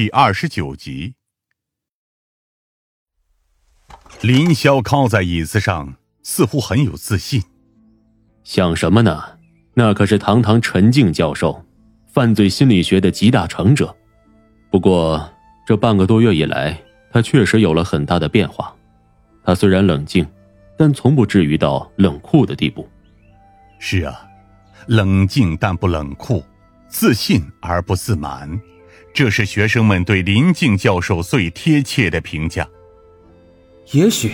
第二十九集。林霄靠在椅子上，似乎很有自信。想什么呢？那可是堂堂陈静教授，犯罪心理学的集大成者。不过这半个多月以来，他确实有了很大的变化。他虽然冷静，但从不至于到冷酷的地步。是啊，冷静但不冷酷，自信而不自满，这是学生们对林静教授最贴切的评价。也许，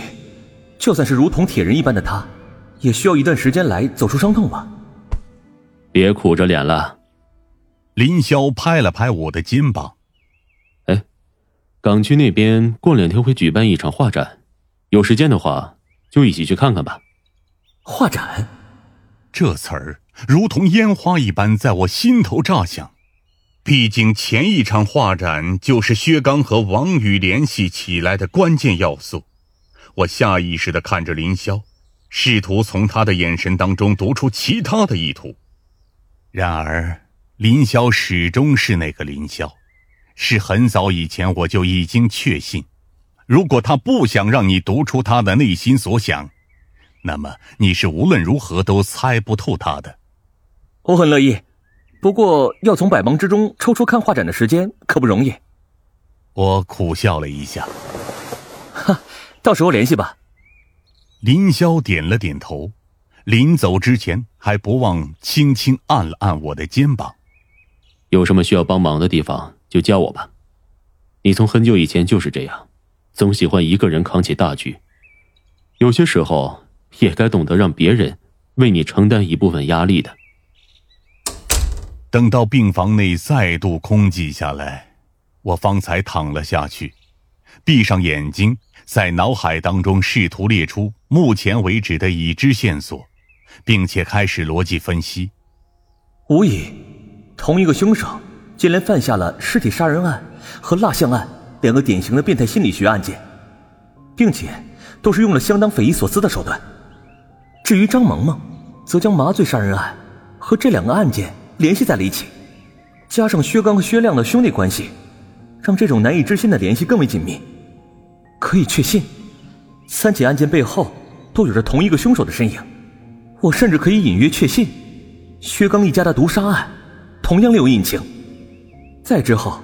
就算是如同铁人一般的他，也需要一段时间来走出伤痛吧。别苦着脸了。林霄拍了拍我的肩膀。哎，港区那边过两天会举办一场画展，有时间的话就一起去看看吧。画展，这词儿如同烟花一般在我心头炸响。毕竟前一场画展就是薛刚和王宇联系起来的关键要素。我下意识的看着林霄，试图从他的眼神当中读出其他的意图。然而，林霄始终是那个林霄，是很早以前我就已经确信，如果他不想让你读出他的内心所想，那么你是无论如何都猜不透他的。我很乐意，不过要从百忙之中抽出看画展的时间可不容易。我苦笑了一下。哈。到时候联系吧。林霄点了点头，临走之前还不忘轻轻按了按我的肩膀。有什么需要帮忙的地方就叫我吧。你从很久以前就是这样，总喜欢一个人扛起大局。有些时候也该懂得让别人为你承担一部分压力的。等到病房内再度空寂下来，我方才躺了下去，闭上眼睛。在脑海当中试图列出目前为止的已知线索，并且开始逻辑分析。无疑，同一个凶手接连犯下了尸体杀人案和蜡像案两个典型的变态心理学案件，并且都是用了相当匪夷所思的手段。至于张萌萌，则将麻醉杀人案和这两个案件联系在了一起，加上薛刚和薛亮的兄弟关系，让这种难以置信的联系更为紧密。可以确信，三起案件背后都有着同一个凶手的身影。我甚至可以隐约确信，薛刚一家的毒杀案同样另有隐情。再之后，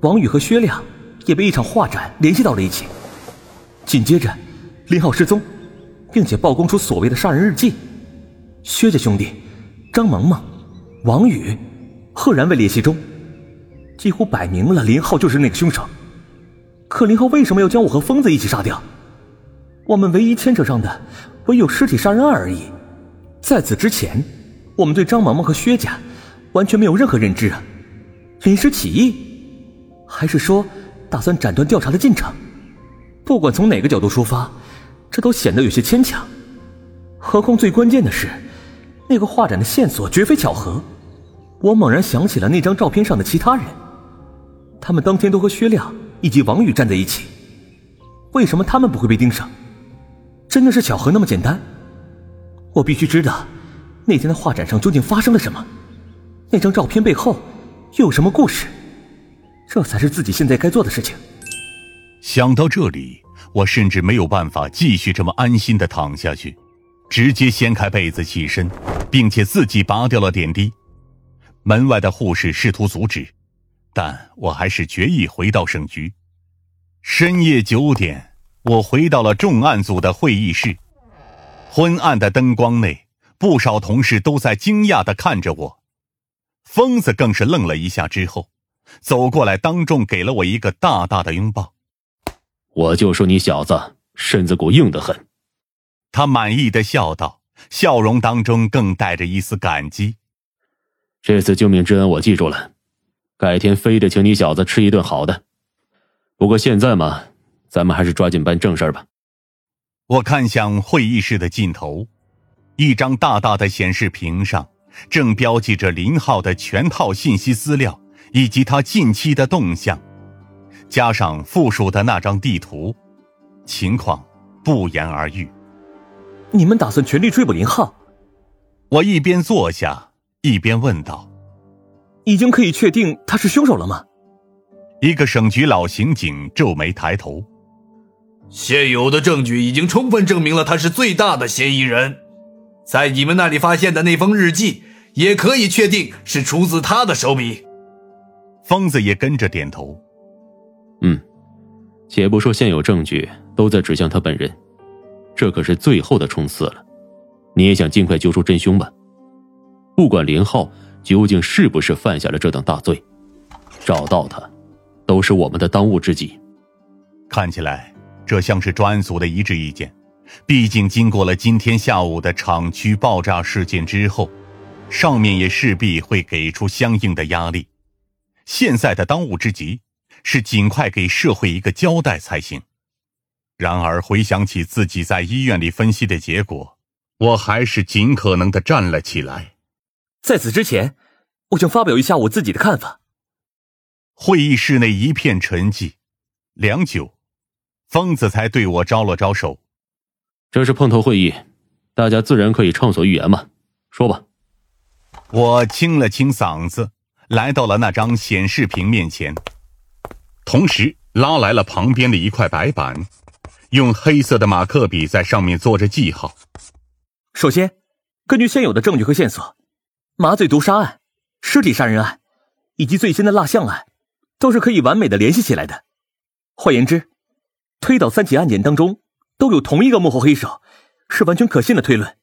王宇和薛亮也被一场画展联系到了一起。紧接着，林浩失踪，并且曝光出所谓的杀人日记。薛家兄弟张萌萌、王宇、赫然位列其中，几乎摆明了林浩就是那个凶手。可林浩为什么要将我和疯子一起杀掉？我们唯一牵扯上的唯有尸体杀人案而已。在此之前，我们对张萌萌和薛家完全没有任何认知啊！临时起意，还是说打算斩断调查的进程？不管从哪个角度出发，这都显得有些牵强。何况最关键的是，那个画展的线索绝非巧合。我猛然想起了那张照片上的其他人，他们当天都和薛亮。以及王宇站在一起，为什么他们不会被盯上？真的是巧合那么简单？我必须知道那天的画展上究竟发生了什么，那张照片背后又有什么故事？这才是自己现在该做的事情。想到这里，我甚至没有办法继续这么安心的躺下去，直接掀开被子起身，并且自己拔掉了点滴。门外的护士试图阻止。但我还是决意回到省局。深夜九点，我回到了重案组的会议室。昏暗的灯光内，不少同事都在惊讶的看着我。疯子更是愣了一下，之后走过来，当众给了我一个大大的拥抱。我就说你小子身子骨硬得很。他满意的笑道，笑容当中更带着一丝感激。这次救命之恩我记住了。改天非得请你小子吃一顿好的，不过现在嘛，咱们还是抓紧办正事吧。我看向会议室的尽头，一张大大的显示屏上正标记着林浩的全套信息资料以及他近期的动向，加上附属的那张地图，情况不言而喻。你们打算全力追捕林浩？我一边坐下一边问道。已经可以确定他是凶手了吗？一个省局老刑警皱眉抬头：“现有的证据已经充分证明了他是最大的嫌疑人，在你们那里发现的那封日记，也可以确定是出自他的手笔。”疯子也跟着点头：“嗯，且不说现有证据都在指向他本人，这可是最后的冲刺了。你也想尽快揪出真凶吧？不管林浩究竟是不是犯下了这等大罪，找到他。”都是我们的当务之急。看起来这像是专案组的一致意见。毕竟经过了今天下午的厂区爆炸事件之后，上面也势必会给出相应的压力。现在的当务之急是尽快给社会一个交代才行。然而回想起自己在医院里分析的结果，我还是尽可能的站了起来。在此之前，我想发表一下我自己的看法。会议室内一片沉寂，良久，疯子才对我招了招手：“这是碰头会议，大家自然可以畅所欲言嘛，说吧。”我清了清嗓子，来到了那张显示屏面前，同时拉来了旁边的一块白板，用黑色的马克笔在上面做着记号。首先，根据现有的证据和线索，麻醉毒杀案、尸体杀人案，以及最新的蜡像案。都是可以完美的联系起来的。换言之，推倒三起案件当中都有同一个幕后黑手，是完全可信的推论。